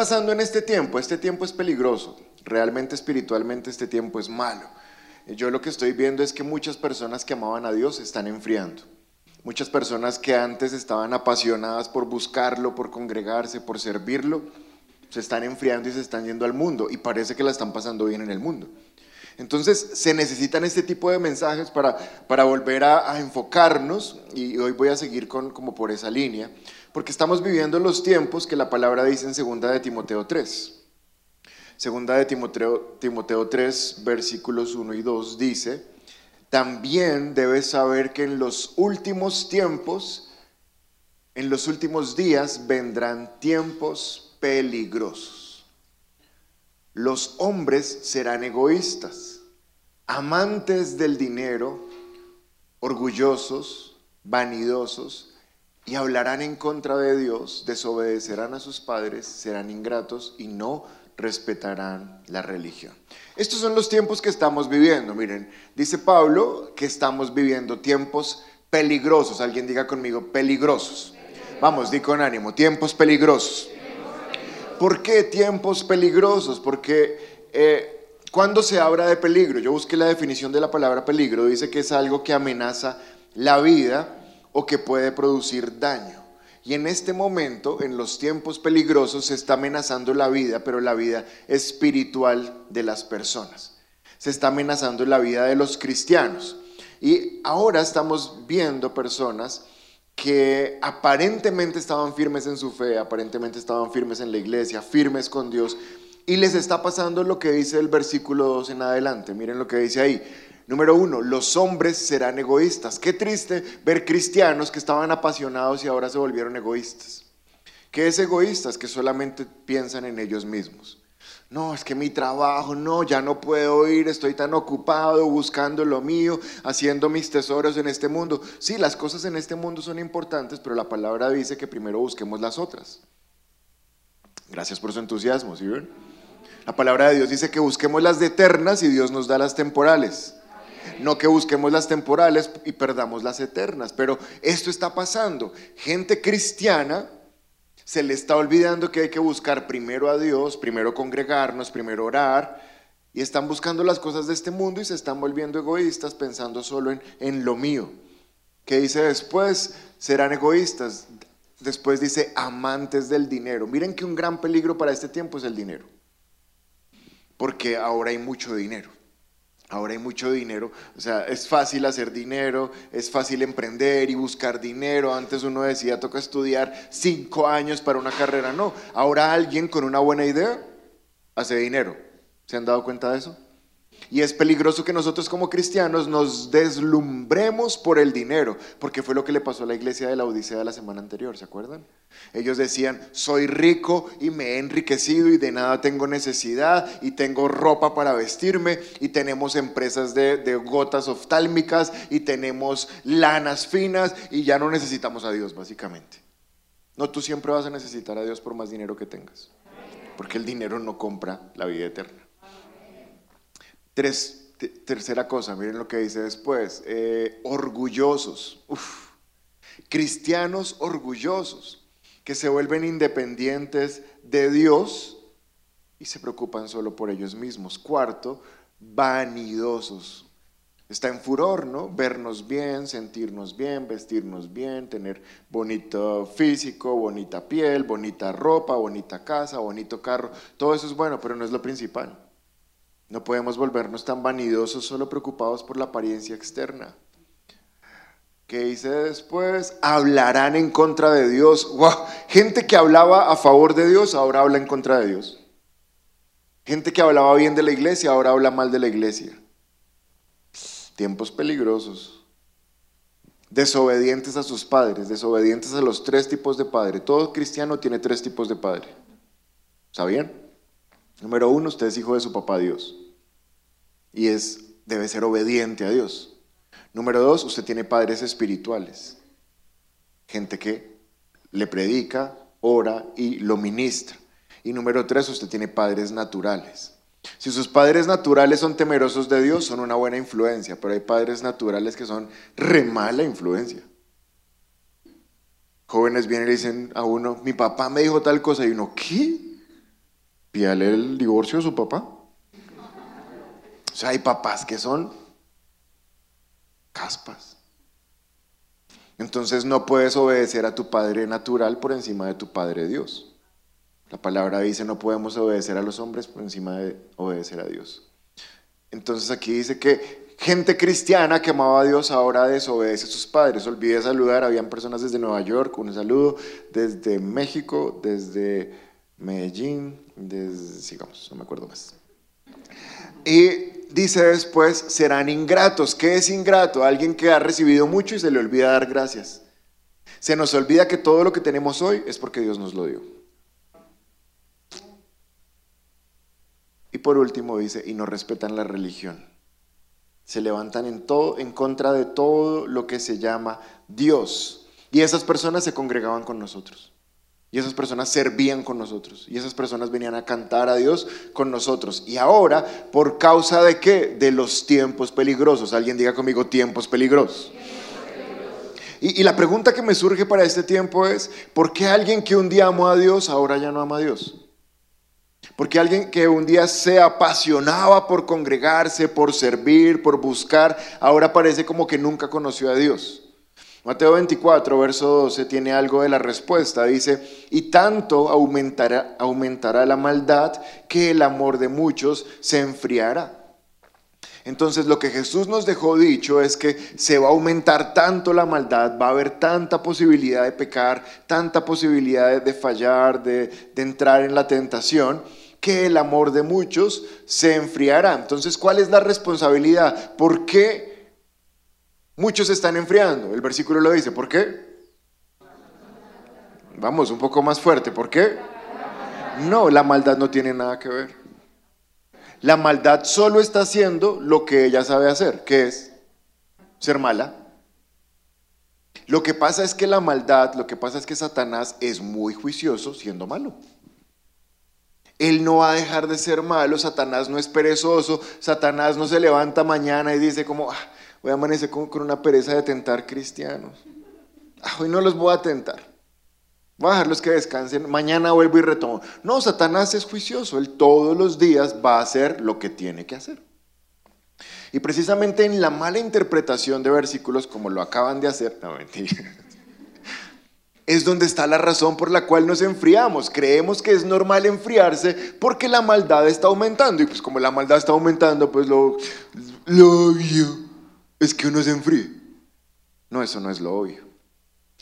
¿Qué está pasando en este tiempo? Este tiempo es peligroso. Realmente espiritualmente este tiempo es malo. Yo lo que estoy viendo es que muchas personas que amaban a Dios están enfriando. Muchas personas que antes estaban apasionadas por buscarlo, por congregarse, por servirlo, se están enfriando y se están yendo al mundo y parece que la están pasando bien en el mundo. Entonces se necesitan este tipo de mensajes para, para volver a, enfocarnos y hoy voy a seguir con, como por esa línea, porque estamos viviendo los tiempos que la palabra dice en segunda de Timoteo 3. Segunda de Timoteo, Timoteo 3, versículos 1 y 2 dice, también debes saber que en los últimos tiempos, en los últimos días vendrán tiempos peligrosos. Los hombres serán egoístas, amantes del dinero, orgullosos, vanidosos, y hablarán en contra de Dios, desobedecerán a sus padres, serán ingratos y no respetarán la religión. Estos son los tiempos que estamos viviendo. Miren, dice Pablo que estamos viviendo tiempos peligrosos. Alguien diga conmigo, peligrosos. Vamos, di con ánimo, tiempos peligrosos. ¿Por qué tiempos peligrosos? Porque eh, cuando se habla de peligro, yo busqué la definición de la palabra peligro, dice que es algo que amenaza la vida o que puede producir daño. Y en este momento, en los tiempos peligrosos, se está amenazando la vida, pero la vida espiritual de las personas. Se está amenazando la vida de los cristianos. Y ahora estamos viendo personas que aparentemente estaban firmes en su fe, aparentemente estaban firmes en la iglesia, firmes con Dios, y les está pasando lo que dice el versículo 2 en adelante. Miren lo que dice ahí. Número uno, los hombres serán egoístas. Qué triste ver cristianos que estaban apasionados y ahora se volvieron egoístas. ¿Qué es egoístas? Que solamente piensan en ellos mismos. No, es que mi trabajo, no, ya no puedo ir, estoy tan ocupado buscando lo mío, haciendo mis tesoros en este mundo. Sí, las cosas en este mundo son importantes, pero la palabra dice que primero busquemos las otras. Gracias por su entusiasmo, ¿sí ven? La palabra de Dios dice que busquemos las eternas y Dios nos da las temporales. No que busquemos las temporales y perdamos las eternas, pero esto está pasando. Gente cristiana se le está olvidando que hay que buscar primero a Dios, primero congregarnos, primero orar, y están buscando las cosas de este mundo y se están volviendo egoístas pensando solo en, en lo mío. Que dice después, serán egoístas. Después dice amantes del dinero. Miren que un gran peligro para este tiempo es el dinero. Porque ahora hay mucho dinero. Ahora hay mucho dinero, o sea, es fácil hacer dinero, es fácil emprender y buscar dinero. Antes uno decía, toca estudiar cinco años para una carrera. No, ahora alguien con una buena idea hace dinero. ¿Se han dado cuenta de eso? Y es peligroso que nosotros como cristianos nos deslumbremos por el dinero, porque fue lo que le pasó a la iglesia de la Odisea la semana anterior, ¿se acuerdan? Ellos decían, soy rico y me he enriquecido y de nada tengo necesidad y tengo ropa para vestirme y tenemos empresas de, de gotas oftálmicas y tenemos lanas finas y ya no necesitamos a Dios básicamente. No, tú siempre vas a necesitar a Dios por más dinero que tengas, porque el dinero no compra la vida eterna tercera cosa, miren lo que dice después, eh, orgullosos, cristianos orgullosos, que se vuelven independientes de Dios y se preocupan solo por ellos mismos. Cuarto, vanidosos. Está en furor, ¿no? Vernos bien, sentirnos bien, vestirnos bien, tener bonito físico, bonita piel, bonita ropa, bonita casa, bonito carro. Todo eso es bueno, pero no es lo principal. No podemos volvernos tan vanidosos solo preocupados por la apariencia externa. ¿Qué dice después? Hablarán en contra de Dios. Gente que hablaba a favor de Dios ahora habla en contra de Dios. Gente que hablaba bien de la iglesia ahora habla mal de la iglesia. Tiempos peligrosos. Desobedientes a sus padres, desobedientes a los tres tipos de padre. Todo cristiano tiene tres tipos de padre. ¿Sabían? Número uno, usted es hijo de su papá Dios y es, debe ser obediente a Dios. Número dos, usted tiene padres espirituales, gente que le predica, ora y lo ministra. Y número tres, usted tiene padres naturales. Si sus padres naturales son temerosos de Dios, son una buena influencia, pero hay padres naturales que son re mala influencia. Jóvenes vienen y dicen a uno, mi papá me dijo tal cosa, y uno, ¿qué? pídale el divorcio a su papá. Sea, hay papás que son caspas. Entonces no puedes obedecer a tu padre natural por encima de tu padre Dios. La palabra dice no podemos obedecer a los hombres por encima de obedecer a Dios. Entonces aquí dice que gente cristiana que amaba a Dios ahora desobedece a sus padres. Olvidé saludar, habían personas desde Nueva York, un saludo, desde México, desde Medellín, desde, sigamos, no me acuerdo más. Y dice después, serán ingratos. ¿Qué es ingrato? Alguien que ha recibido mucho y se le olvida dar gracias. Se nos olvida que todo lo que tenemos hoy es porque Dios nos lo dio. Y por último dice, y no respetan la religión. Se levantan en, todo, en contra de todo lo que se llama Dios. Y esas personas se congregaban con nosotros. Y esas personas servían con nosotros. Y esas personas venían a cantar a Dios con nosotros. Y ahora, ¿por causa de qué? De los tiempos peligrosos. Alguien diga conmigo, tiempos peligrosos. Y, la pregunta que me surge para este tiempo es, ¿por qué alguien que un día amó a Dios ahora ya no ama a Dios? Porque alguien que un día se apasionaba por congregarse, por servir, por buscar, ahora parece como que nunca conoció a Dios. Mateo 24, verso 12, tiene algo de la respuesta. Dice, y tanto aumentará, aumentará la maldad que el amor de muchos se enfriará. Entonces lo que Jesús nos dejó dicho es que se va a aumentar tanto la maldad, va a haber tanta posibilidad de pecar, tanta posibilidad de, fallar, de, de entrar en la tentación, que el amor de muchos se enfriará. Entonces, ¿cuál es la responsabilidad? ¿Por qué Muchos están enfriando. El versículo lo dice. ¿Por qué? Vamos, un poco más fuerte. ¿Por qué? No, la maldad no tiene nada que ver. La maldad solo está haciendo lo que ella sabe hacer, que es ser mala. Lo que pasa es que la maldad, lo que pasa es que Satanás es muy juicioso siendo malo. Él no va a dejar de ser malo, Satanás no es perezoso, Satanás no se levanta mañana y dice como, ah, Voy a amanecer con, una pereza de tentar cristianos. Ah, hoy no los voy a tentar. Voy a dejarlos que descansen. Mañana vuelvo y retomo. No, Satanás es juicioso. Él todos los días va a hacer lo que tiene que hacer. Y precisamente en la mala interpretación de versículos, como lo acaban de hacer, no mentira, es donde está la razón por la cual nos enfriamos. Creemos que es normal enfriarse porque la maldad está aumentando. Y pues como la maldad está aumentando, pues lo, lo obvio es que uno se enfríe. No, eso no es lo obvio.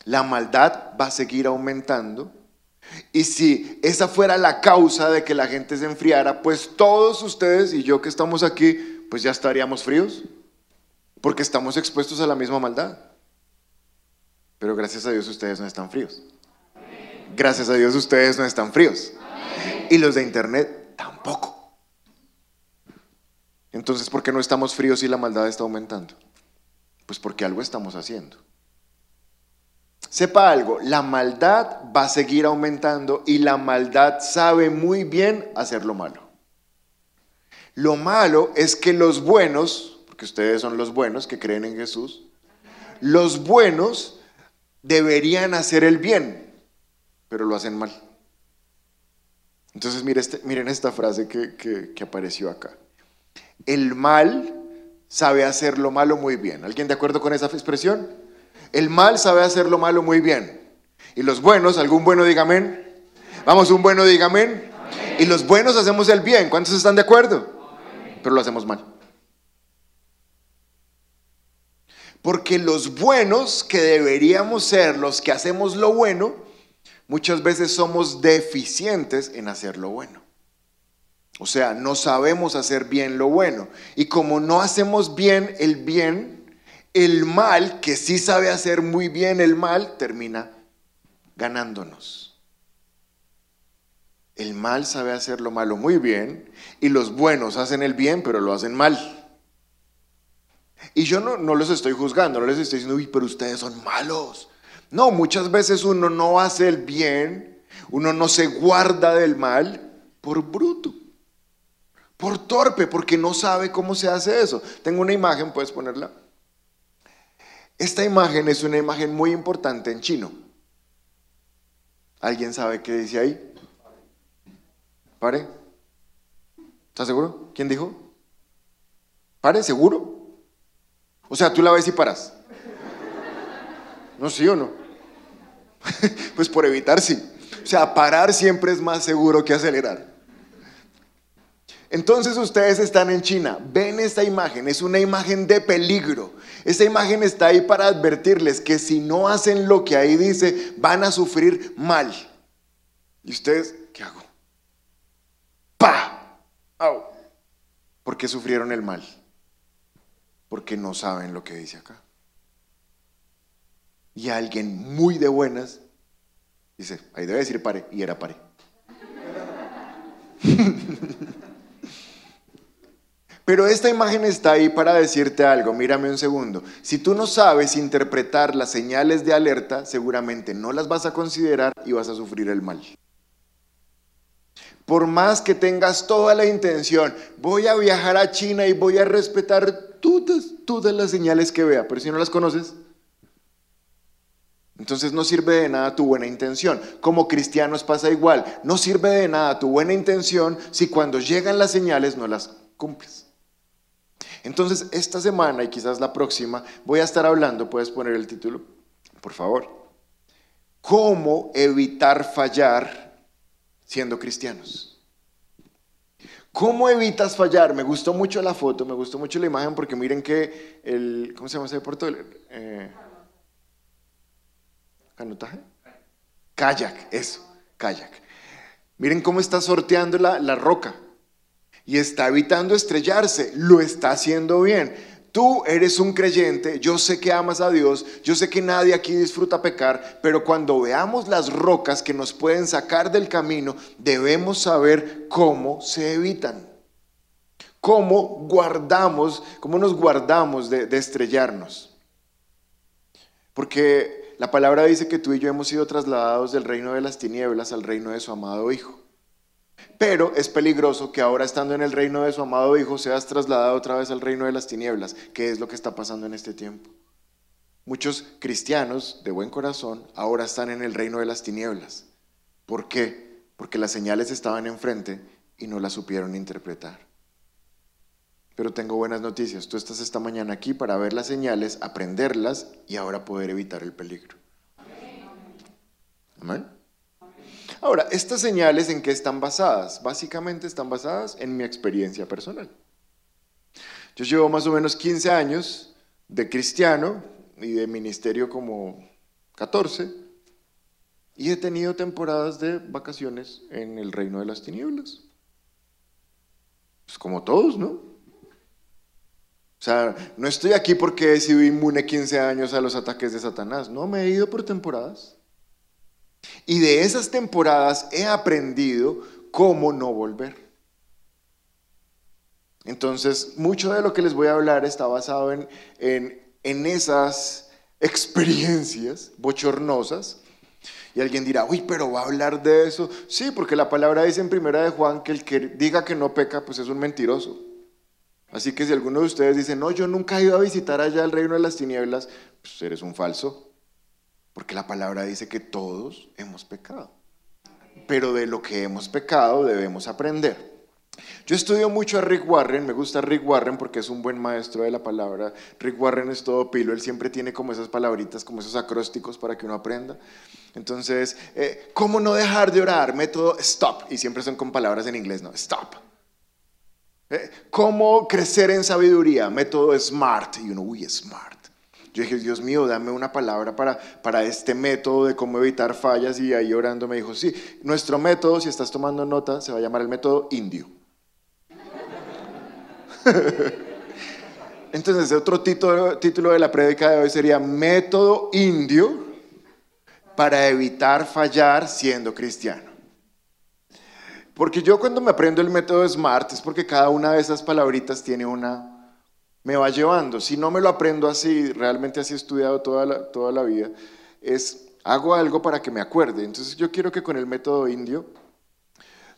La maldad va a seguir aumentando. Y si esa fuera la causa de que la gente se enfriara, pues todos ustedes y yo que estamos aquí, pues ya estaríamos fríos, porque estamos expuestos a la misma maldad. Pero gracias a Dios ustedes no están fríos. Gracias a Dios ustedes no están fríos. Y los de internet tampoco. Entonces, ¿por qué no estamos fríos si la maldad está aumentando? Pues porque algo estamos haciendo. Sepa algo, la maldad va a seguir aumentando y la maldad sabe muy bien hacer lo malo. Lo malo es que los buenos, porque ustedes son los buenos que creen en Jesús, los buenos deberían hacer el bien, pero lo hacen mal. Entonces miren, este, miren esta frase que, que apareció acá. El mal sabe hacer lo malo muy bien. ¿Alguien de acuerdo con esa expresión? El mal sabe hacer lo malo muy bien. Y los buenos, algún bueno diga amén. Vamos, un bueno diga amén. Y los buenos hacemos el bien. ¿Cuántos están de acuerdo? Pero lo hacemos mal. Porque los buenos que deberíamos ser, los que hacemos lo bueno, muchas veces somos deficientes en hacer lo bueno. O sea, no sabemos hacer bien lo bueno. Y como no hacemos bien el bien, el mal, que sí sabe hacer muy bien el mal, termina ganándonos. El mal sabe hacer lo malo muy bien y los buenos hacen el bien, pero lo hacen mal. Y yo no, los estoy juzgando, no les estoy diciendo, uy, pero ustedes son malos. No, muchas veces uno no hace el bien, uno no se guarda del mal por bruto. Por torpe, porque no sabe cómo se hace eso. Tengo una imagen, puedes ponerla. Esta imagen es una imagen muy importante en chino. ¿Alguien sabe qué dice ahí? ¿Pare? ¿Estás seguro? ¿Quién dijo? ¿Pare? ¿Seguro? O sea, tú la ves y paras. ¿No sí o no? pues por evitar sí. O sea, parar siempre es más seguro que acelerar. Entonces ustedes están en China, ven esta imagen, es una imagen de peligro. Esta imagen está ahí para advertirles que si no hacen lo que ahí dice, van a sufrir mal. ¿Y ustedes qué hago? ¡Pa! ¡Au! ¿Por qué sufrieron el mal? Porque no saben lo que dice acá. Y alguien muy de buenas dice, ahí debe decir pare, y era pare. Pero esta imagen está ahí para decirte algo, mírame un segundo. Si tú no sabes interpretar las señales de alerta, seguramente no las vas a considerar y vas a sufrir el mal. Por más que tengas toda la intención, voy a viajar a China y voy a respetar todas, todas las señales que vea, pero si no las conoces, entonces no sirve de nada tu buena intención. Como cristianos pasa igual, no sirve de nada tu buena intención si cuando llegan las señales no las cumples. Entonces, esta semana y quizás la próxima voy a estar hablando, puedes poner el título, por favor, ¿cómo evitar fallar siendo cristianos? ¿Cómo evitas fallar? Me gustó mucho la foto, me gustó mucho la imagen porque miren que el, ¿cómo se llama ese deporte? Eh, ¿Canotaje? Kayak, eso, kayak. Miren cómo está sorteando la, la roca y está evitando estrellarse, lo está haciendo bien. Tú eres un creyente, yo sé que amas a Dios, yo sé que nadie aquí disfruta pecar, pero cuando veamos las rocas que nos pueden sacar del camino, debemos saber cómo se evitan. Cómo guardamos, cómo nos guardamos de, de estrellarnos. Porque la palabra dice que tú y yo hemos sido trasladados del reino de las tinieblas al reino de su amado Hijo. Pero es peligroso que ahora estando en el reino de su amado Hijo seas trasladado otra vez al reino de las tinieblas, que es lo que está pasando en este tiempo. Muchos cristianos de buen corazón ahora están en el reino de las tinieblas. ¿Por qué? Porque las señales estaban enfrente y no las supieron interpretar. Pero tengo buenas noticias. Tú estás esta mañana aquí para ver las señales, aprenderlas y ahora poder evitar el peligro. Amén. Ahora, estas señales en qué están basadas? Básicamente están basadas en mi experiencia personal. Yo llevo más o menos 15 años de cristiano y de ministerio como 14 y he tenido temporadas de vacaciones en el reino de las tinieblas. Pues como todos, ¿no? O sea, no estoy aquí porque he sido inmune 15 años a los ataques de Satanás. No, me he ido por temporadas. Y de esas temporadas he aprendido cómo no volver. Entonces, mucho de lo que les voy a hablar está basado en, en, esas experiencias bochornosas. Y alguien dirá, uy, pero va a hablar de eso. Sí, porque la palabra dice en primera de Juan que el que diga que no peca, pues es un mentiroso. Así que si alguno de ustedes dice, no, yo nunca he ido a visitar allá el reino de las tinieblas, pues eres un falso. Porque la palabra dice que todos hemos pecado. Pero de lo que hemos pecado debemos aprender. Yo estudio mucho a Rick Warren, me gusta Rick Warren porque es un buen maestro de la palabra. Rick Warren es todo pilo, él siempre tiene como esas palabritas, como esos acrósticos para que uno aprenda. Entonces, eh, ¿cómo no dejar de orar? Método stop, y siempre son con palabras en inglés, ¿no? Stop. Eh, ¿Cómo crecer en sabiduría? Método smart, y uno, uy, smart. Yo dije, Dios mío, dame una palabra para, para este método de cómo evitar fallas. Y ahí orando me dijo, sí, nuestro método, si estás tomando nota, se va a llamar el método indio. Entonces, otro título, título de la prédica de hoy sería Método Indio para evitar fallar siendo cristiano. Porque yo cuando me aprendo el método SMART es porque cada una de esas palabritas tiene una me va llevando. Si no me lo aprendo así, realmente así he estudiado toda la, toda la vida, es hago algo para que me acuerde. Entonces yo quiero que con el método indio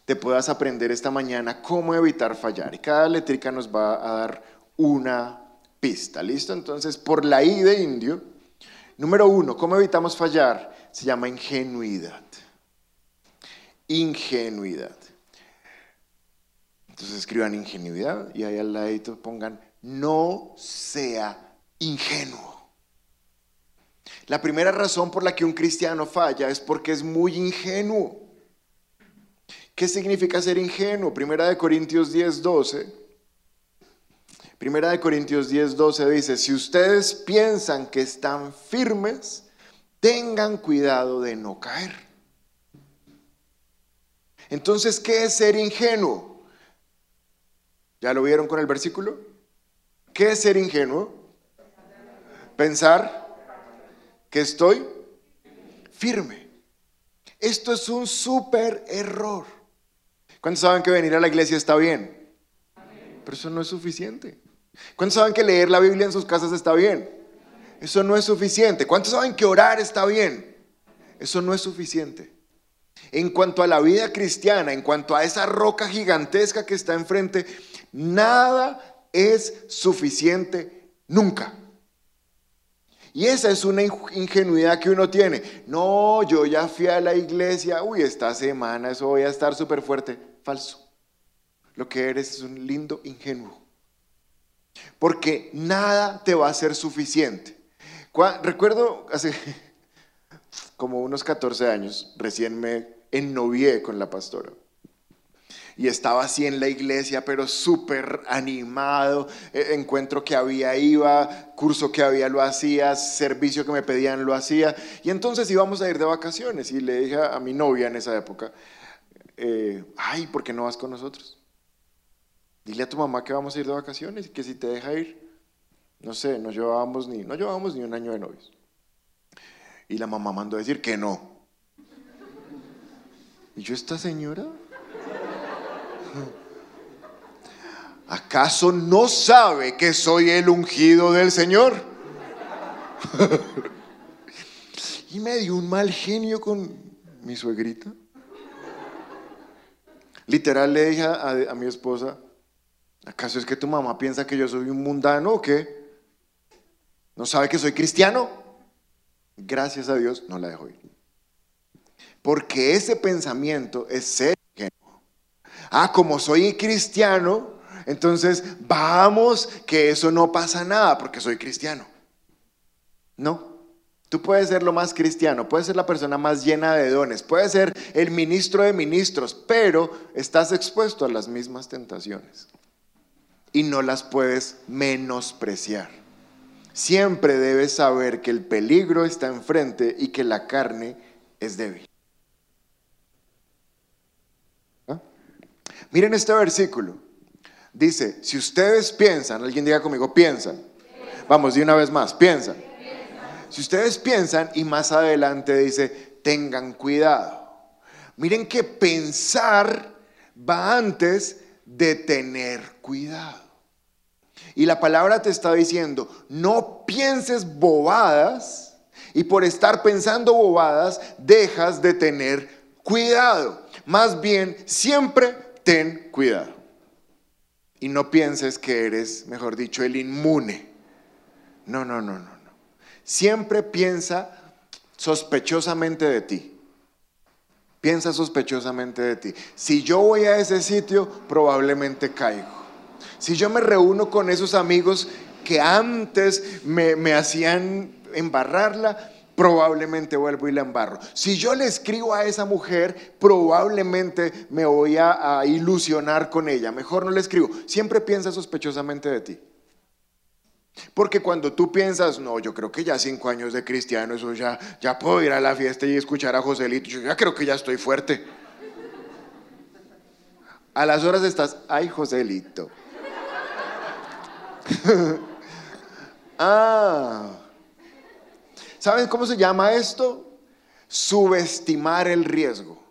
te puedas aprender esta mañana cómo evitar fallar. Y cada letrica nos va a dar una pista. ¿Listo? Entonces, por la I de indio, número uno, ¿cómo evitamos fallar? Se llama ingenuidad. Ingenuidad. Entonces escriban ingenuidad y ahí al ladito pongan no sea ingenuo. La primera razón por la que un cristiano falla es porque es muy ingenuo. ¿Qué significa ser ingenuo? Primera de Corintios 10, 12. Primera de Corintios 10, 12 dice, si ustedes piensan que están firmes, tengan cuidado de no caer. Entonces, ¿qué es ser ingenuo? ¿Ya lo vieron con el versículo? ¿Qué es ser ingenuo? Pensar que estoy firme. Esto es un súper error. ¿Cuántos saben que venir a la iglesia está bien? Pero eso no es suficiente. ¿Cuántos saben que leer la Biblia en sus casas está bien? Eso no es suficiente. ¿Cuántos saben que orar está bien? Eso no es suficiente. En cuanto a la vida cristiana, en cuanto a esa roca gigantesca que está enfrente, nada es suficiente nunca. Y esa es una ingenuidad que uno tiene. No, yo ya fui a la iglesia, uy, esta semana eso voy a estar súper fuerte. Falso. Lo que eres es un lindo ingenuo. Porque nada te va a ser suficiente. Recuerdo hace como unos 14 años, recién me ennovié con la pastora y estaba así en la iglesia, pero súper animado. E, encuentro que había iba, curso que había lo hacía, servicio que me pedían lo hacía. Y entonces íbamos a ir de vacaciones y le dije a mi novia en esa época, eh, ay, ¿por qué no vas con nosotros? Dile a tu mamá que vamos a ir de vacaciones y que si te deja ir, no sé, no llevábamos ni, no llevábamos ni un año de novios. Y la mamá mandó a decir que no. ¿Y yo esta señora? ¿Acaso no sabe que soy el ungido del Señor? y me dio un mal genio con mi suegrita. Literal le dije a, mi esposa, ¿acaso es que tu mamá piensa que yo soy un mundano o qué? ¿No sabe que soy cristiano? Gracias a Dios no la dejo ir. Porque ese pensamiento es serio ah, como soy cristiano, entonces vamos, que eso no pasa nada porque soy cristiano. No. Tú puedes ser lo más cristiano, puedes ser la persona más llena de dones, puedes ser el ministro de ministros, pero estás expuesto a las mismas tentaciones y no las puedes menospreciar. Siempre debes saber que el peligro está enfrente y que la carne es débil. Miren este versículo. Dice, si ustedes piensan, alguien diga conmigo, piensan. Vamos, de una vez más, piensan. Si ustedes piensan y más adelante dice, tengan cuidado. Miren que pensar va antes de tener cuidado. Y la palabra te está diciendo, no pienses bobadas y por estar pensando bobadas dejas de tener cuidado. Más bien, siempre ten cuidado. Y no pienses que eres, mejor dicho, el inmune. No, no, no, no, no. Siempre piensa sospechosamente de ti. Piensa sospechosamente de ti. Si yo voy a ese sitio, probablemente caigo. Si yo me reúno con esos amigos que antes me, me hacían embarrarla, probablemente vuelvo y la embarro. Si yo le escribo a esa mujer, probablemente me voy a, ilusionar con ella. Mejor no le escribo. Siempre piensa sospechosamente de ti. Porque cuando tú piensas, no, yo creo que ya cinco años de cristiano, eso ya, ya puedo ir a la fiesta y escuchar a Joselito, yo ya creo que ya estoy fuerte. A las horas estás, ay Joselito. ah, ¿Saben cómo se llama esto? Subestimar el riesgo.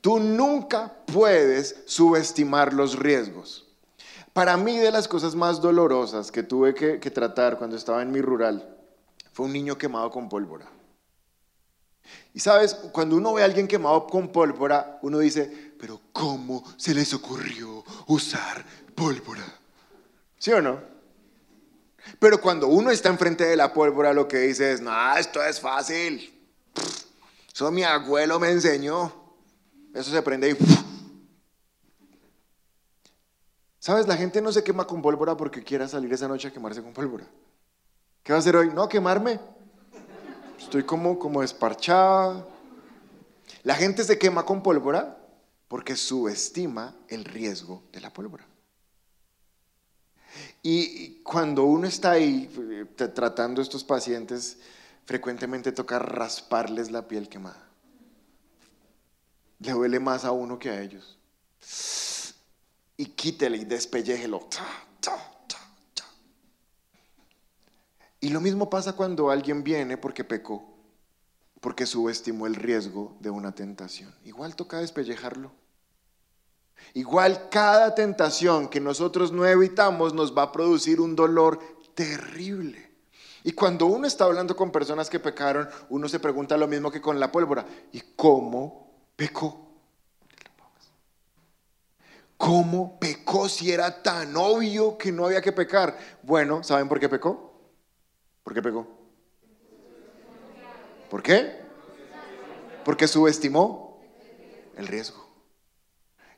Tú nunca puedes subestimar los riesgos. Para mí de las cosas más dolorosas que tuve que, tratar cuando estaba en mi rural fue un niño quemado con pólvora. Y sabes, cuando uno ve a alguien quemado con pólvora, uno dice, pero ¿cómo se les ocurrió usar pólvora? ¿Sí o no? Pero cuando uno está enfrente de la pólvora, lo que dice es, no, esto es fácil. Eso mi abuelo me enseñó. Eso se prende y... ¿Sabes? La gente no se quema con pólvora porque quiera salir esa noche a quemarse con pólvora. ¿Qué va a hacer hoy? No, quemarme. Estoy como, como desparchada. La gente se quema con pólvora porque subestima el riesgo de la pólvora. Y cuando uno está ahí eh, tratando a estos pacientes, frecuentemente toca rasparles la piel quemada. Le duele más a uno que a ellos. Y quítele y despelléjelo. Y lo mismo pasa cuando alguien viene porque pecó, porque subestimó el riesgo de una tentación. Igual toca despellejarlo. Igual cada tentación que nosotros no evitamos nos va a producir un dolor terrible. Y cuando uno está hablando con personas que pecaron, uno se pregunta lo mismo que con la pólvora. ¿Y cómo pecó? ¿Cómo pecó si era tan obvio que no había que pecar? Bueno, ¿saben por qué pecó? ¿Por qué pecó? ¿Por qué? Porque subestimó el riesgo.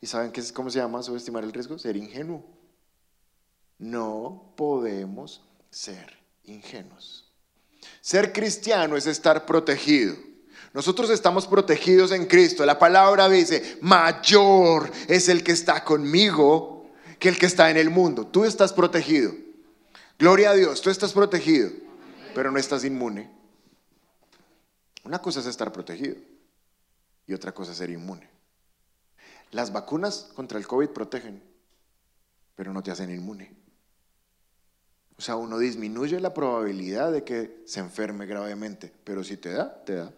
¿Y saben qué es, cómo se llama subestimar el riesgo? Ser ingenuo. No podemos ser ingenuos. Ser cristiano es estar protegido. Nosotros estamos protegidos en Cristo. La palabra dice, mayor es el que está conmigo que el que está en el mundo. Tú estás protegido. Gloria a Dios, tú estás protegido, pero no estás inmune. Una cosa es estar protegido y otra cosa es ser inmune. Las vacunas contra el COVID protegen, pero no te hacen inmune. O sea, uno disminuye la probabilidad de que se enferme gravemente, pero si te da, te da.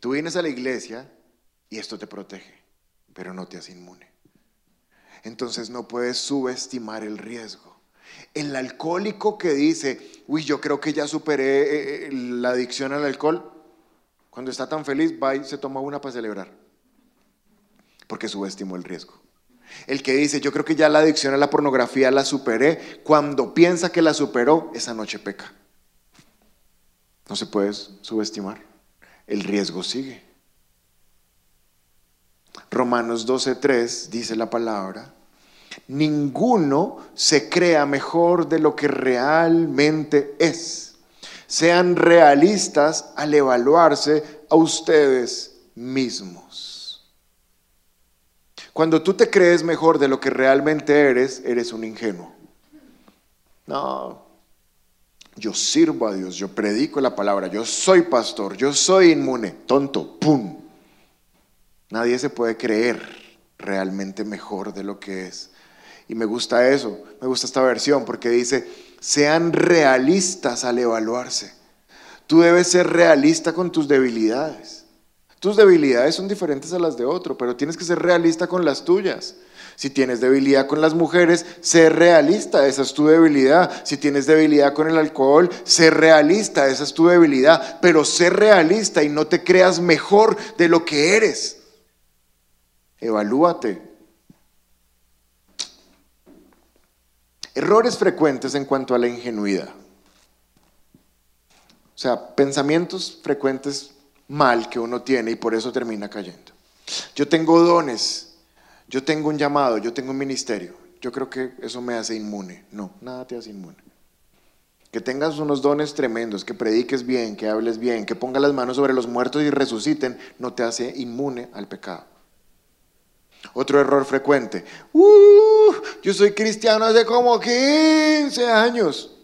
Tú vienes a la iglesia y esto te protege, pero no te hace inmune. Entonces no puedes subestimar el riesgo. El alcohólico que dice, uy, yo creo que ya superé eh, eh, la adicción al alcohol, cuando está tan feliz, va y se toma una para celebrar porque subestimó el riesgo. El que dice, yo creo que ya la adicción a la pornografía la superé, cuando piensa que la superó, esa noche peca. No se puede subestimar. El riesgo sigue. Romanos 12:3 dice la palabra, ninguno se crea mejor de lo que realmente es. Sean realistas al evaluarse a ustedes mismos. Cuando tú te crees mejor de lo que realmente eres, eres un ingenuo. No, yo sirvo a Dios, yo predico la palabra, yo soy pastor, yo soy inmune, tonto, ¡pum! Nadie se puede creer realmente mejor de lo que es. Y me gusta eso, me gusta esta versión porque dice, sean realistas al evaluarse. Tú debes ser realista con tus debilidades. Tus debilidades son diferentes a las de otro, pero tienes que ser realista con las tuyas. Si tienes debilidad con las mujeres, sé realista, esa es tu debilidad. Si tienes debilidad con el alcohol, sé realista, esa es tu debilidad. Pero sé realista y no te creas mejor de lo que eres. Evalúate. Errores frecuentes en cuanto a la ingenuidad. O sea, pensamientos frecuentes mal que uno tiene y por eso termina cayendo. Yo tengo dones, yo tengo un llamado, yo tengo un ministerio. Yo creo que eso me hace inmune. No, nada te hace inmune. Que tengas unos dones tremendos, que prediques bien, que hables bien, que pongas las manos sobre los muertos y resuciten, no te hace inmune al pecado. Otro error frecuente. Uh, yo soy cristiano hace como 15 años.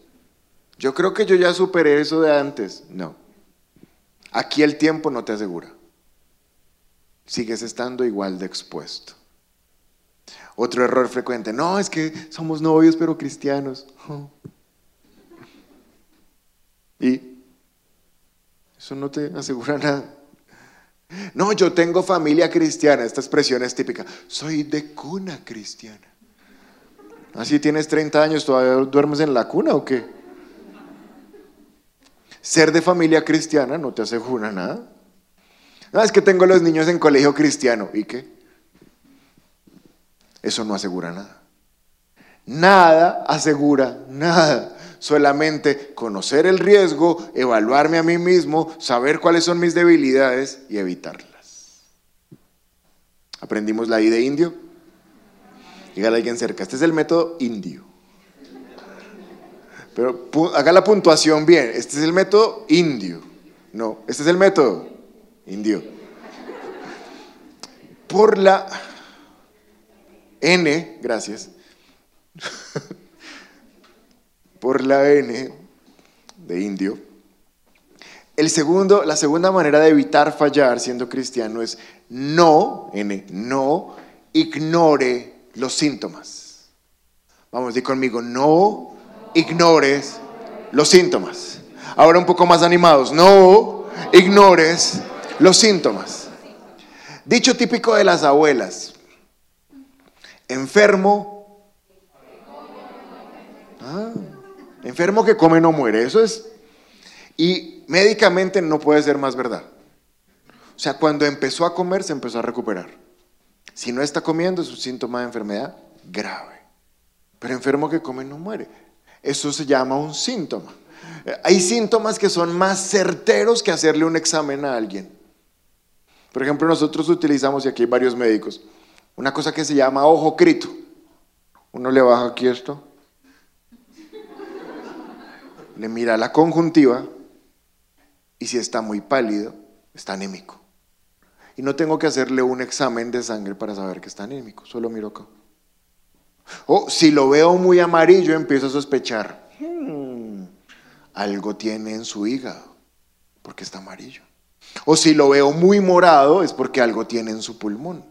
Yo creo que yo ya superé eso de antes. No. Aquí el tiempo no te asegura. Sigues estando igual de expuesto. Otro error frecuente, no, es que somos novios pero cristianos. Y eso no te asegura nada. No, yo tengo familia cristiana, esta expresión es típica. Soy de cuna cristiana. Así tienes 30 años, ¿todavía duermes en la cuna o qué? Ser de familia cristiana no te asegura nada. No, es que tengo los niños en colegio cristiano. ¿Y qué? Eso no asegura nada. Nada asegura nada. Solamente conocer el riesgo, evaluarme a mí mismo, saber cuáles son mis debilidades y evitarlas. ¿Aprendimos la I de indio? Dígale a alguien cerca, este es el método indio. Pero haga la puntuación bien, este es el método indio. No, este es el método indio. Por la N, gracias, por la N de indio, el segundo, la segunda manera de evitar fallar siendo cristiano es no, N, no ignore los síntomas. Vamos, di conmigo, no ignores los síntomas. Ahora un poco más animados, no ignores los síntomas. Dicho típico de las abuelas, enfermo, ah, enfermo que come no muere, eso es, y médicamente no puede ser más verdad. O sea, cuando empezó a comer se empezó a recuperar. Si no está comiendo es un síntoma de enfermedad grave. Pero enfermo que come no muere. Eso se llama un síntoma. Hay síntomas que son más certeros que hacerle un examen a alguien. Por ejemplo, nosotros utilizamos, y aquí hay varios médicos, una cosa que se llama ojo crito. Uno le baja aquí esto, le mira la conjuntiva y si está muy pálido, está anémico. Y no tengo que hacerle un examen de sangre para saber que está anémico, solo miro acá. O si lo veo muy amarillo, empiezo a sospechar, hmm, algo tiene en su hígado, porque está amarillo. O si lo veo muy morado, es porque algo tiene en su pulmón.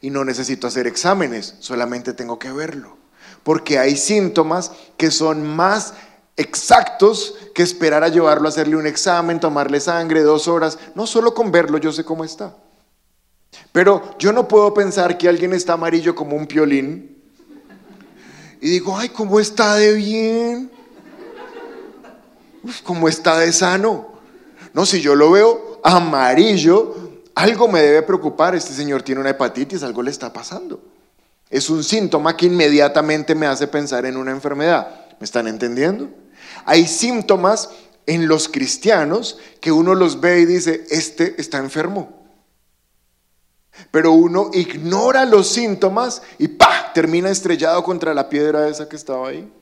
Y no necesito hacer exámenes, solamente tengo que verlo. Porque hay síntomas que son más exactos que esperar a llevarlo a hacerle un examen, tomarle sangre, dos horas. No, solo con verlo yo sé cómo está. Pero yo no puedo pensar que alguien está amarillo como un piolín y digo, ay, ¿cómo está de bien? ¿Cómo está de sano? No, si yo lo veo amarillo, algo me debe preocupar. Este señor tiene una hepatitis, algo le está pasando. Es un síntoma que inmediatamente me hace pensar en una enfermedad. ¿Me están entendiendo? Hay síntomas en los cristianos que uno los ve y dice, este está enfermo. Pero uno ignora los síntomas y ¡pa! termina estrellado contra la piedra esa que estaba ahí.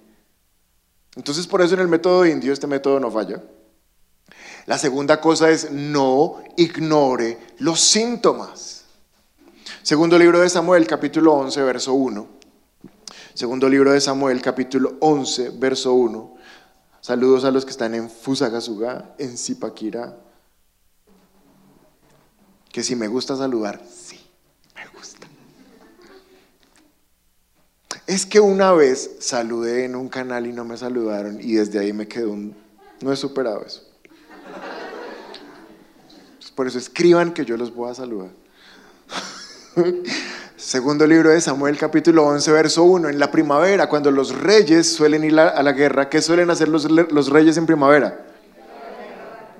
Entonces por eso en el método indio este método no falla. La segunda cosa es no ignore los síntomas. Segundo libro de Samuel, capítulo 11, verso 1. Segundo libro de Samuel, capítulo 11, verso 1. Saludos a los que están en Fusagasugá, en Zipaquirá. Que si me gusta saludar, sí, me gusta. Es que una vez saludé en un canal y no me saludaron y desde ahí me quedó un... No he superado eso. Por eso escriban que yo los voy a saludar. Segundo libro de Samuel, capítulo 11, verso 1. En la primavera, cuando los reyes suelen ir a la guerra, ¿qué suelen hacer los, los reyes en primavera?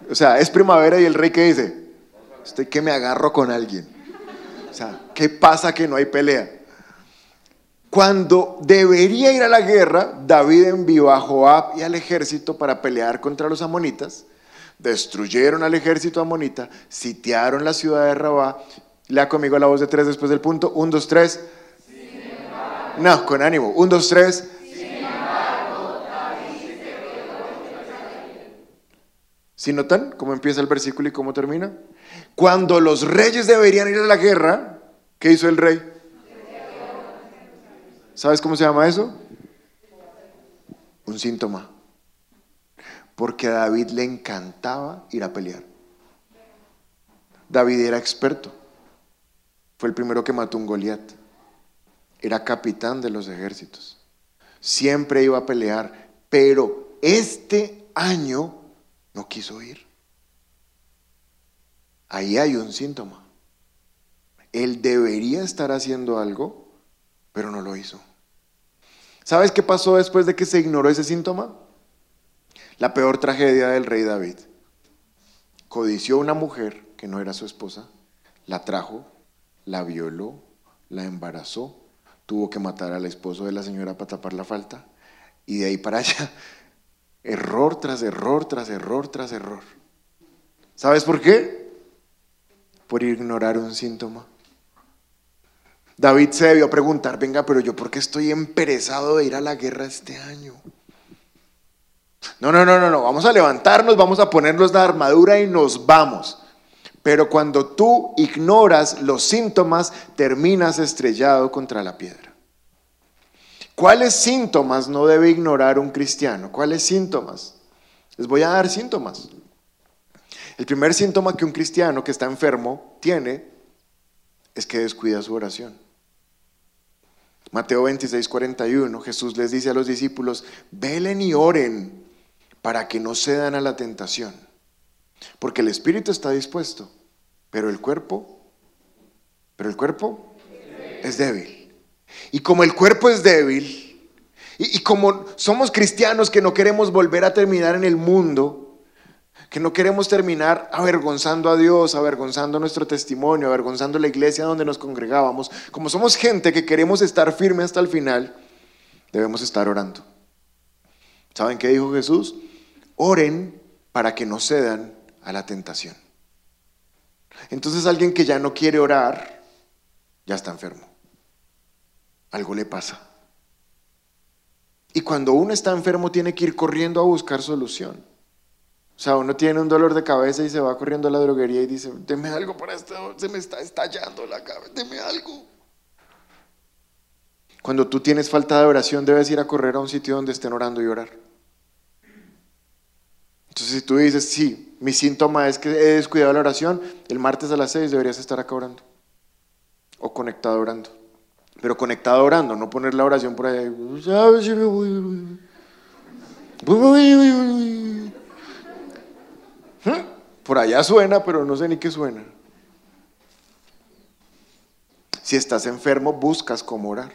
O sea, es primavera y el rey ¿qué dice, estoy que me agarro con alguien. O sea, ¿qué pasa que no hay pelea? Cuando debería ir a la guerra, David envió a Joab y al ejército para pelear contra los amonitas. Destruyeron al ejército amonita, sitiaron la ciudad de Rabá Lea conmigo la voz de tres después del punto. Un, dos, tres. No, con ánimo. Un, dos, tres. ¿Sí notan cómo empieza el versículo y cómo termina? Cuando los reyes deberían ir a la guerra, ¿qué hizo el rey? ¿Sabes cómo se llama eso? Un síntoma. Porque a David le encantaba ir a pelear. David era experto. Fue el primero que mató un Goliat. Era capitán de los ejércitos. Siempre iba a pelear, pero este año no quiso ir. Ahí hay un síntoma. Él debería estar haciendo algo, pero no lo hizo. ¿Sabes qué pasó después de que se ignoró ese síntoma? La peor tragedia del rey David. Codició a una mujer que no era su esposa, la trajo, la violó, la embarazó, tuvo que matar al esposo de la señora para tapar la falta y de ahí para allá, error tras error, tras error, tras error. ¿Sabes por qué? Por ignorar un síntoma. David se debió preguntar, venga, pero yo por qué estoy emperezado de ir a la guerra este año. No, no, no, no, no, vamos a levantarnos, vamos a ponernos la armadura y nos vamos. Pero cuando tú ignoras los síntomas, terminas estrellado contra la piedra. ¿Cuáles síntomas no debe ignorar un cristiano? ¿Cuáles síntomas? Les voy a dar síntomas. El primer síntoma que un cristiano que está enfermo tiene es que descuida su oración. Mateo 26, 41, Jesús les dice a los discípulos, velen y oren para que no cedan a la tentación. Porque el espíritu está dispuesto, pero el cuerpo, pero el cuerpo es débil. Y como el cuerpo es débil, y, como somos cristianos que no queremos volver a terminar en el mundo, que no queremos terminar avergonzando a Dios, avergonzando nuestro testimonio, avergonzando la iglesia donde nos congregábamos, como somos gente que queremos estar firme hasta el final, debemos estar orando. ¿Saben qué dijo Jesús? Oren para que no cedan a la tentación. Entonces alguien que ya no quiere orar, ya está enfermo. Algo le pasa. Y cuando uno está enfermo tiene que ir corriendo a buscar solución. O sea, uno tiene un dolor de cabeza y se va corriendo a la droguería y dice, deme algo para esto, se me está estallando la cabeza, deme algo. Cuando tú tienes falta de oración debes ir a correr a un sitio donde estén orando y orar. Entonces, si tú dices, sí, mi síntoma es que he descuidado la oración, el martes a las 6 deberías estar acá orando. O conectado orando. Pero conectado orando, no poner la oración por ahí. Por allá suena, pero no sé ni qué suena. Si estás enfermo, buscas cómo orar.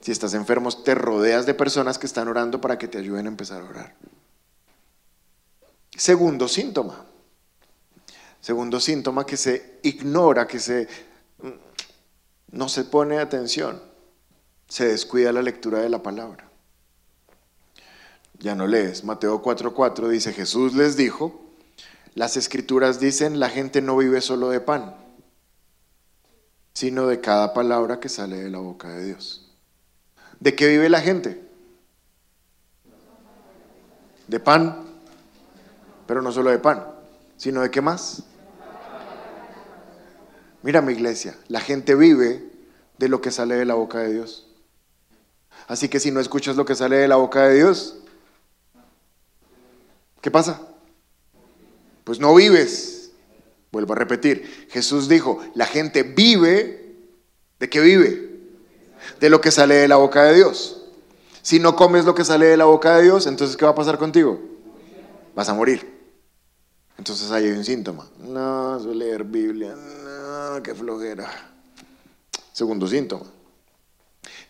Si estás enfermo, te rodeas de personas que están orando para que te ayuden a empezar a orar. Segundo síntoma. Segundo síntoma que se ignora, que se mm, no se pone atención. Se descuida la lectura de la palabra. Ya no lees. Mateo 4:4 dice, Jesús les dijo, las escrituras dicen, la gente no vive solo de pan, sino de cada palabra que sale de la boca de Dios. ¿De qué vive la gente? De pan, pero no solo de pan, sino de qué más. Mira mi iglesia, la gente vive de lo que sale de la boca de Dios. Así que si no escuchas lo que sale de la boca de Dios, ¿qué pasa? Pues no vives. Vuelvo a repetir, Jesús dijo, la gente vive, ¿de qué vive? De lo que sale de la boca de Dios. Si no comes lo que sale de la boca de Dios, entonces ¿qué va a pasar contigo? Vas a morir. Entonces ahí hay un síntoma. No, suele leer Biblia. No, qué flojera. Segundo síntoma.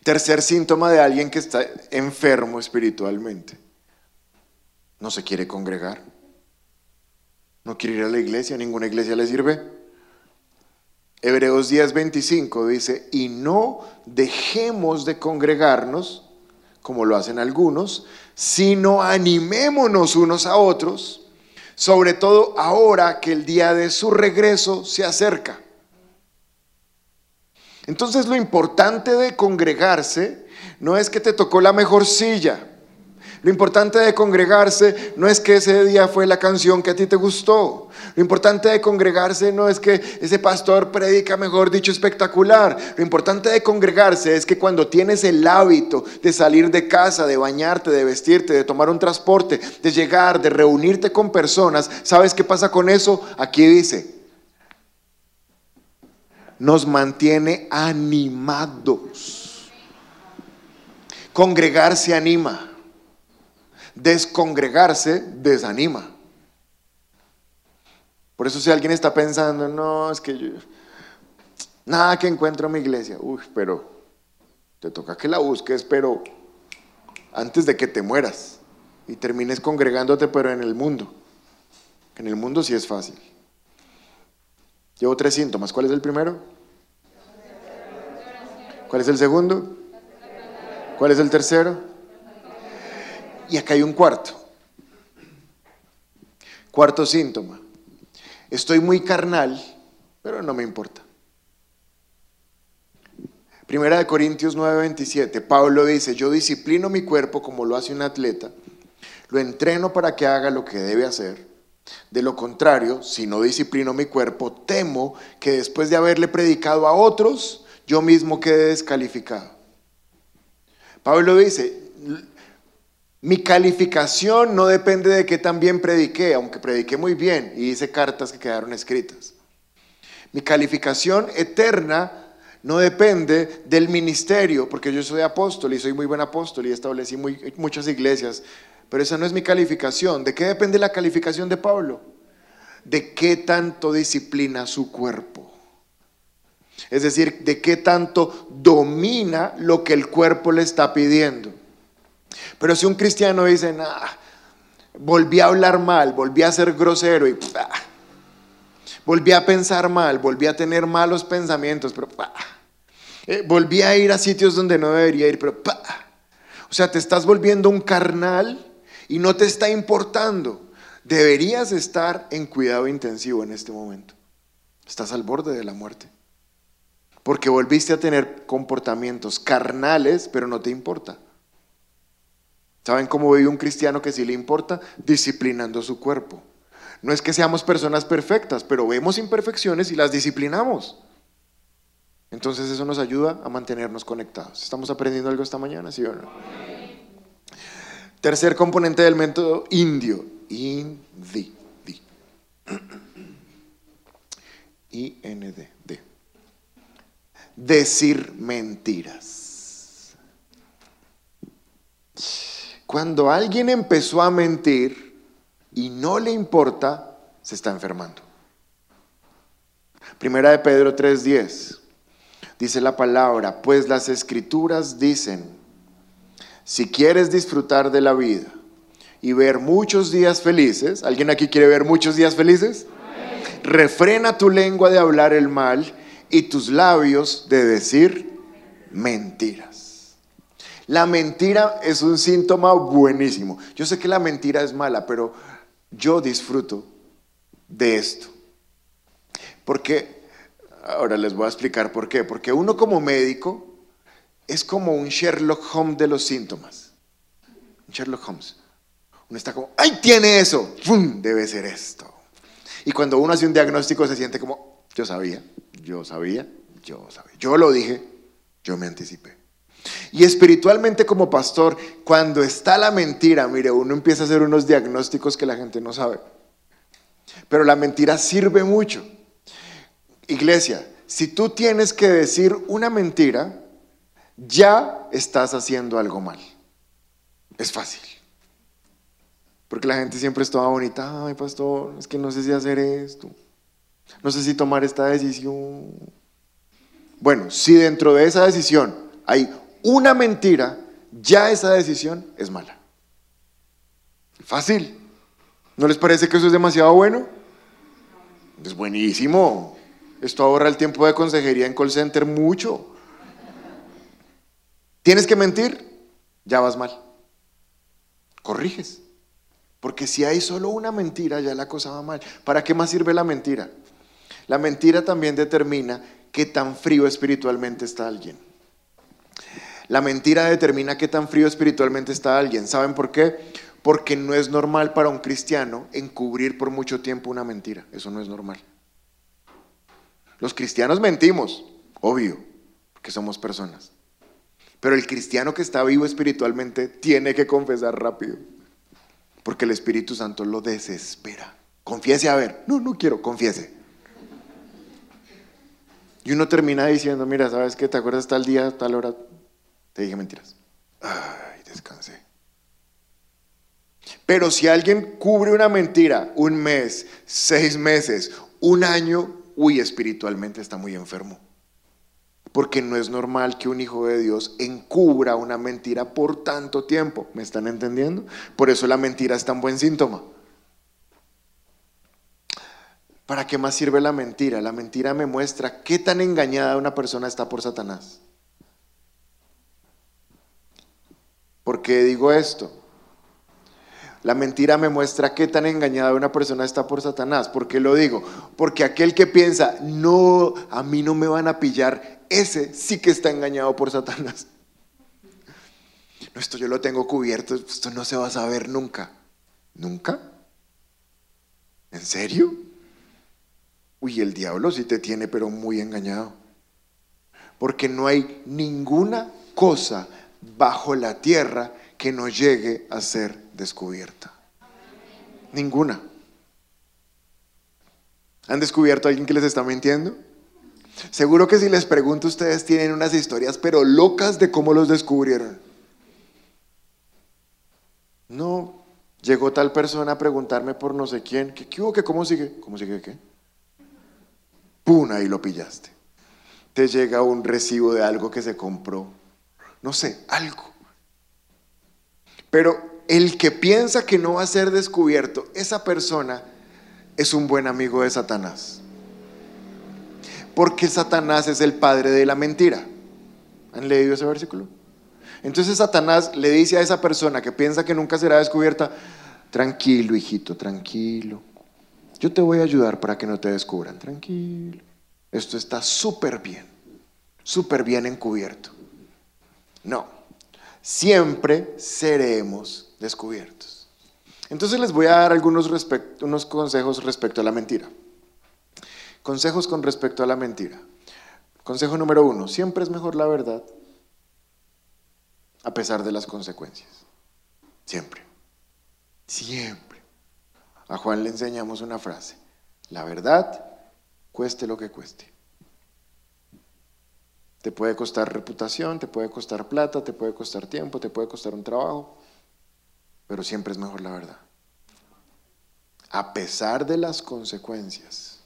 Tercer síntoma de alguien que está enfermo espiritualmente. No se quiere congregar. No quiere ir a la iglesia. Ninguna iglesia le sirve. Hebreos 10:25 dice, y no dejemos de congregarnos, como lo hacen algunos, sino animémonos unos a otros sobre todo ahora que el día de su regreso se acerca. Entonces lo importante de congregarse no es que te tocó la mejor silla. Lo importante de congregarse no es que ese día fue la canción que a ti te gustó. Lo importante de congregarse no es que ese pastor predica, mejor dicho, espectacular. Lo importante de congregarse es que cuando tienes el hábito de salir de casa, de bañarte, de vestirte, de tomar un transporte, de llegar, de reunirte con personas, ¿sabes qué pasa con eso? Aquí dice, nos mantiene animados. Congregarse anima. Descongregarse desanima. Por eso si alguien está pensando, no, es que yo, nada que encuentro en mi iglesia, uy, pero te toca que la busques, pero antes de que te mueras y termines congregándote, pero en el mundo. En el mundo sí es fácil. Llevo tres síntomas. ¿Cuál es el primero? ¿Cuál es el segundo? ¿Cuál es el tercero? Y acá hay un cuarto. Cuarto síntoma. Estoy muy carnal, pero no me importa. Primera de Corintios 9:27, Pablo dice, yo disciplino mi cuerpo como lo hace un atleta, lo entreno para que haga lo que debe hacer. De lo contrario, si no disciplino mi cuerpo, temo que después de haberle predicado a otros, yo mismo quede descalificado. Pablo dice, mi calificación no depende de qué tan bien prediqué, aunque prediqué muy bien y hice cartas que quedaron escritas. Mi calificación eterna no depende del ministerio, porque yo soy apóstol y soy muy buen apóstol y establecí muchas iglesias, pero esa no es mi calificación. ¿De qué depende la calificación de Pablo? De qué tanto disciplina su cuerpo. Es decir, de qué tanto domina lo que el cuerpo le está pidiendo. Pero si un cristiano dice, nah, volví a hablar mal, volví a ser grosero y volví a pensar mal, volví a tener malos pensamientos, pero eh, volví a ir a sitios donde no debería ir, pero O sea, te estás volviendo un carnal y no te está importando. Deberías estar en cuidado intensivo en este momento. Estás al borde de la muerte. Porque volviste a tener comportamientos carnales, pero no te importa. ¿Saben cómo vive un cristiano que sí le importa? Disciplinando su cuerpo. No es que seamos personas perfectas, pero vemos imperfecciones y las disciplinamos. Entonces eso nos ayuda a mantenernos conectados. ¿Estamos aprendiendo algo esta mañana, sí o no? Tercer componente del método indio, IND. IND. Decir mentiras. Cuando alguien empezó a mentir y no le importa, se está enfermando. Primera de Pedro 3:10 dice la palabra, pues las escrituras dicen, si quieres disfrutar de la vida y ver muchos días felices, ¿alguien aquí quiere ver muchos días felices? Refrena tu lengua de hablar el mal y tus labios de decir mentiras. La mentira es un síntoma buenísimo. Yo sé que la mentira es mala, pero yo disfruto de esto. Porque Ahora les voy a explicar por qué. Porque uno como médico es como un Sherlock Holmes de los síntomas. Un Sherlock Holmes. Uno está como, ¡ay, tiene eso! ¡Pum! Debe ser esto. Y cuando uno hace un diagnóstico se siente como, yo sabía, yo sabía, yo sabía. Yo lo dije, yo me anticipé. Y espiritualmente como pastor, cuando está la mentira, mire, uno empieza a hacer unos diagnósticos que la gente no sabe. Pero la mentira sirve mucho. Iglesia, si tú tienes que decir una mentira, ya estás haciendo algo mal. Es fácil. Porque la gente siempre está bonita, ay pastor, es que no sé si hacer esto, no sé si tomar esta decisión. Bueno, si dentro de esa decisión hay una mentira, ya esa decisión es mala. Fácil. ¿No les parece que eso es demasiado bueno? Es buenísimo. Esto ahorra el tiempo de consejería en call center mucho. ¿Tienes que mentir? Ya vas mal. Corriges. Porque si hay solo una mentira, ya la cosa va mal. ¿Para qué más sirve la mentira? La mentira también determina qué tan frío espiritualmente está alguien. La mentira determina qué tan frío espiritualmente está alguien. ¿Saben por qué? Porque no es normal para un cristiano encubrir por mucho tiempo una mentira. Eso no es normal. Los cristianos mentimos, obvio, porque somos personas. Pero el cristiano que está vivo espiritualmente tiene que confesar rápido, porque el Espíritu Santo lo desespera. Confiese, a ver, no, no quiero, confiese. Y uno termina diciendo, mira, ¿sabes qué? ¿Te acuerdas tal día, tal hora? Te dije mentiras. Ay, descansé. Pero si alguien cubre una mentira un mes, seis meses, un año, uy, espiritualmente está muy enfermo. Porque no es normal que un hijo de Dios encubra una mentira por tanto tiempo. ¿Me están entendiendo? Por eso la mentira es tan buen síntoma. ¿Para qué más sirve la mentira? La mentira me muestra qué tan engañada una persona está por Satanás. ¿Por qué digo esto? La mentira me muestra qué tan engañada una persona está por Satanás. ¿Por qué lo digo? Porque aquel que piensa, no, a mí no me van a pillar, ese sí que está engañado por Satanás. No, esto yo lo tengo cubierto, esto no se va a saber nunca. ¿Nunca? ¿En serio? Uy, el diablo sí te tiene, pero muy engañado. Porque no hay ninguna cosa bajo la tierra que no llegue a ser descubierta. Ninguna. ¿Han descubierto a alguien que les está mintiendo? Seguro que si les pregunto, ustedes tienen unas historias, pero locas de cómo los descubrieron. No, llegó tal persona a preguntarme por no sé quién. ¿Qué, qué hubo? ¿Qué, ¿Cómo sigue? ¿Cómo sigue qué? ¡Pum! Ahí lo pillaste. Te llega un recibo de algo que se compró. No sé, algo. Pero el que piensa que no va a ser descubierto, esa persona es un buen amigo de Satanás. Porque Satanás es el padre de la mentira. ¿Han leído ese versículo? Entonces Satanás le dice a esa persona que piensa que nunca será descubierta, tranquilo hijito, tranquilo. Yo te voy a ayudar para que no te descubran, tranquilo. Esto está súper bien, súper bien encubierto. No, siempre seremos descubiertos. Entonces les voy a dar algunos unos consejos respecto a la mentira. Consejos con respecto a la mentira. Consejo número uno, siempre es mejor la verdad a pesar de las consecuencias. Siempre. Siempre. A Juan le enseñamos una frase. La verdad, cueste lo que cueste. Te puede costar reputación, te puede costar plata, te puede costar tiempo, te puede costar un trabajo, pero siempre es mejor la verdad. A pesar de las consecuencias.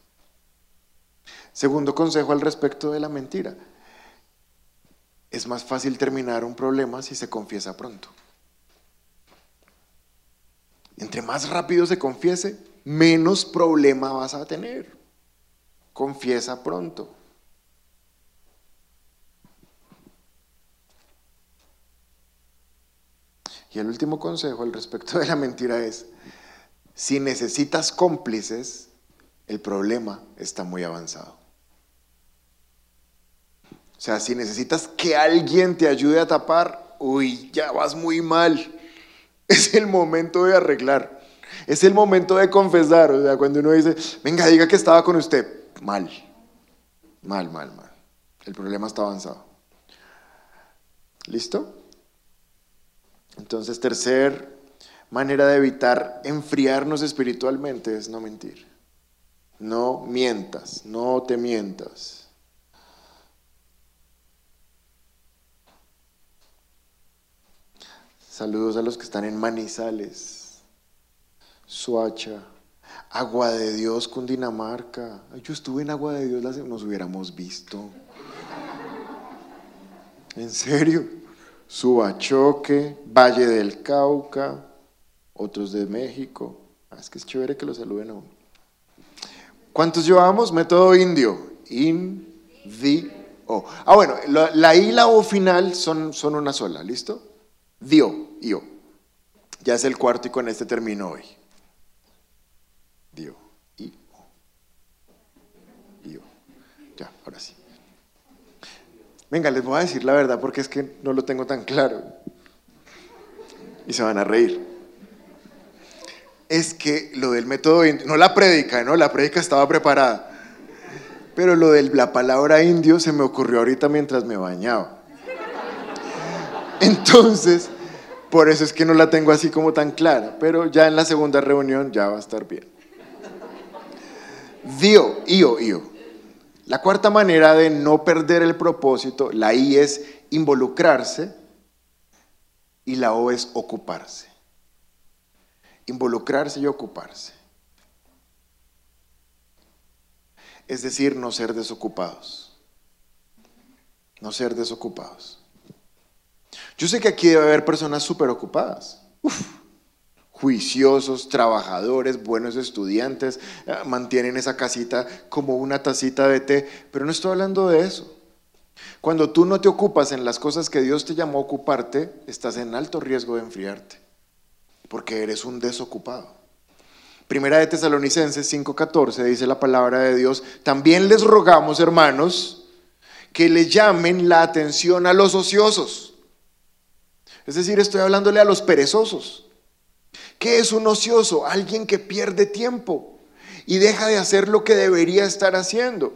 Segundo consejo al respecto de la mentira. Es más fácil terminar un problema si se confiesa pronto. Entre más rápido se confiese, menos problema vas a tener. Confiesa pronto. Y el último consejo al respecto de la mentira es, si necesitas cómplices, el problema está muy avanzado. O sea, si necesitas que alguien te ayude a tapar, uy, ya vas muy mal. Es el momento de arreglar. Es el momento de confesar. O sea, cuando uno dice, venga, diga que estaba con usted. Mal. Mal, mal, mal. El problema está avanzado. ¿Listo? Entonces, tercer manera de evitar enfriarnos espiritualmente es no mentir. No mientas, no te mientas. Saludos a los que están en Manizales, Suacha, Agua de Dios, Cundinamarca. Yo estuve en Agua de Dios, nos hubiéramos visto. En serio. Subachoque, Valle del Cauca, otros de México. Ah, es que es chévere que lo saluden a uno. ¿Cuántos llevamos? Método indio. In, di, o. Ah, bueno, la, I y la O final son, son una sola, ¿listo? Dio, io. Ya es el cuarto y con este termino hoy. Dio, i, o. Io. Ya, ahora sí. Venga, les voy a decir la verdad porque es que no lo tengo tan claro. Y se van a reír. Es que lo del método indio, no la prédica, ¿no? La prédica estaba preparada. Pero lo de la palabra indio se me ocurrió ahorita mientras me bañaba. Entonces, por eso es que no la tengo así como tan clara. Pero ya en la segunda reunión ya va a estar bien. Dio, io, io. La cuarta manera de no perder el propósito, la I es involucrarse y la O es ocuparse. Involucrarse y ocuparse. Es decir, no ser desocupados. No ser desocupados. Yo sé que aquí debe haber personas súper ocupadas. Uf, juiciosos, trabajadores, buenos estudiantes, eh, mantienen esa casita como una tacita de té, pero no estoy hablando de eso. Cuando tú no te ocupas en las cosas que Dios te llamó a ocuparte, estás en alto riesgo de enfriarte. porque eres un desocupado. Primera de Tesalonicenses 5:14 dice la palabra de Dios, también les rogamos, hermanos, que le llamen la atención a los ociosos. Es decir, estoy hablándole a los perezosos. ¿Qué es un ocioso? Alguien que pierde tiempo y deja de hacer lo que debería estar haciendo.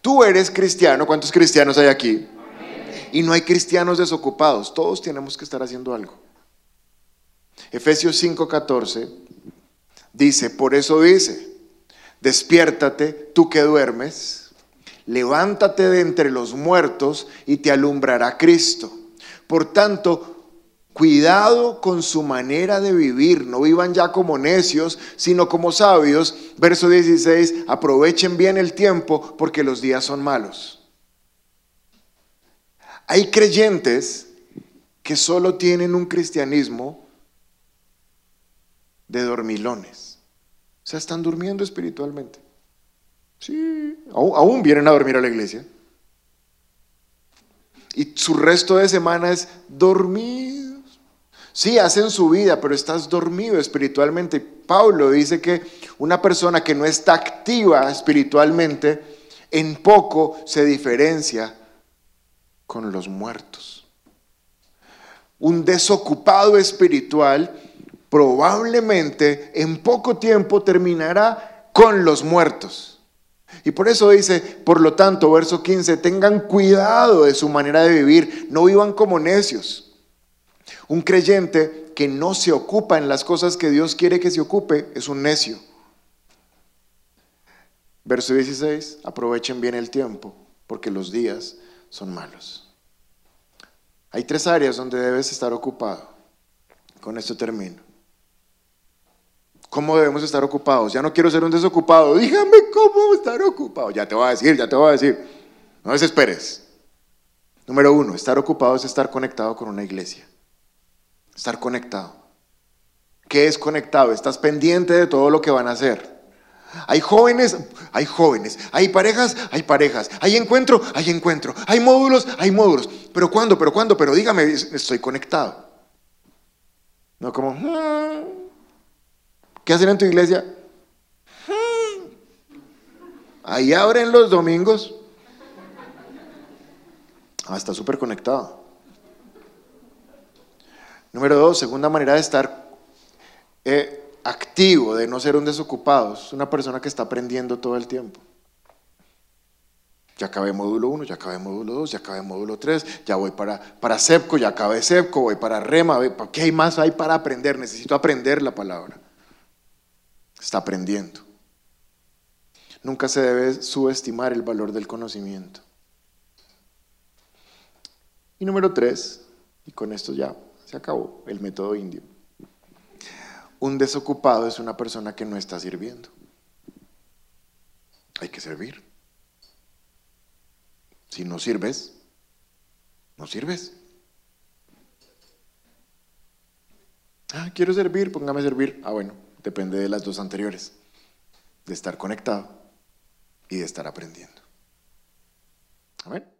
Tú eres cristiano, ¿cuántos cristianos hay aquí? Y no hay cristianos desocupados, todos tenemos que estar haciendo algo. Efesios 5:14 Dice, por eso dice, despiértate tú que duermes, levántate de entre los muertos y te alumbrará Cristo. Por tanto, Cuidado con su manera de vivir, no vivan ya como necios, sino como sabios. Verso 16, aprovechen bien el tiempo porque los días son malos. Hay creyentes que solo tienen un cristianismo de dormilones. O sea, están durmiendo espiritualmente. Sí, aún, vienen a dormir a la iglesia. Y su resto de semana es dormidos. Sí, hacen su vida, pero estás dormido espiritualmente. Pablo dice que una persona que no está activa espiritualmente, en poco se diferencia con los muertos. Un desocupado espiritual probablemente en poco tiempo terminará con los muertos. Y por eso dice, por lo tanto, verso 15, tengan cuidado de su manera de vivir, no vivan como necios. Un creyente que no se ocupa en las cosas que Dios quiere que se ocupe es un necio. Verso 16, aprovechen bien el tiempo, porque los días son malos. Hay tres áreas donde debes estar ocupado. Con esto termino. ¿Cómo debemos estar ocupados? Ya no quiero ser un desocupado. Dígame cómo estar ocupado. Ya te voy a decir, ya te voy a decir. No desesperes. Número uno, estar ocupado es estar conectado con una iglesia. Estar conectado. ¿Qué es conectado? Estás pendiente de todo lo que van a hacer. Hay jóvenes, hay jóvenes, hay parejas, hay parejas, hay encuentro, hay encuentro, hay módulos, hay módulos. Pero ¿cuándo? ¿Pero cuándo? Pero dígame, estoy conectado. No como, hmm, ¿Qué hacen en tu iglesia? Ahí abren los domingos. Ah, está súper conectado. Número dos, segunda manera de estar eh, activo, de no ser un desocupado. Es una persona que está aprendiendo todo el tiempo. Ya acabé módulo 1, ya acabé módulo 2, ya acabé módulo 3, ya voy para, para CEPCO, ya acabé CEPCO, voy para REMA. ¿Qué hay más hay para aprender? Necesito aprender la palabra está aprendiendo. Nunca se debe subestimar el valor del conocimiento. Y número tres, y con esto ya se acabó el método indio. Un desocupado es una persona que no está sirviendo. Hay que servir. Si no sirves, no sirves. Ah, quiero servir, póngame a servir. Ah, bueno, depende de las dos anteriores, de estar conectado y de estar aprendiendo. Amén.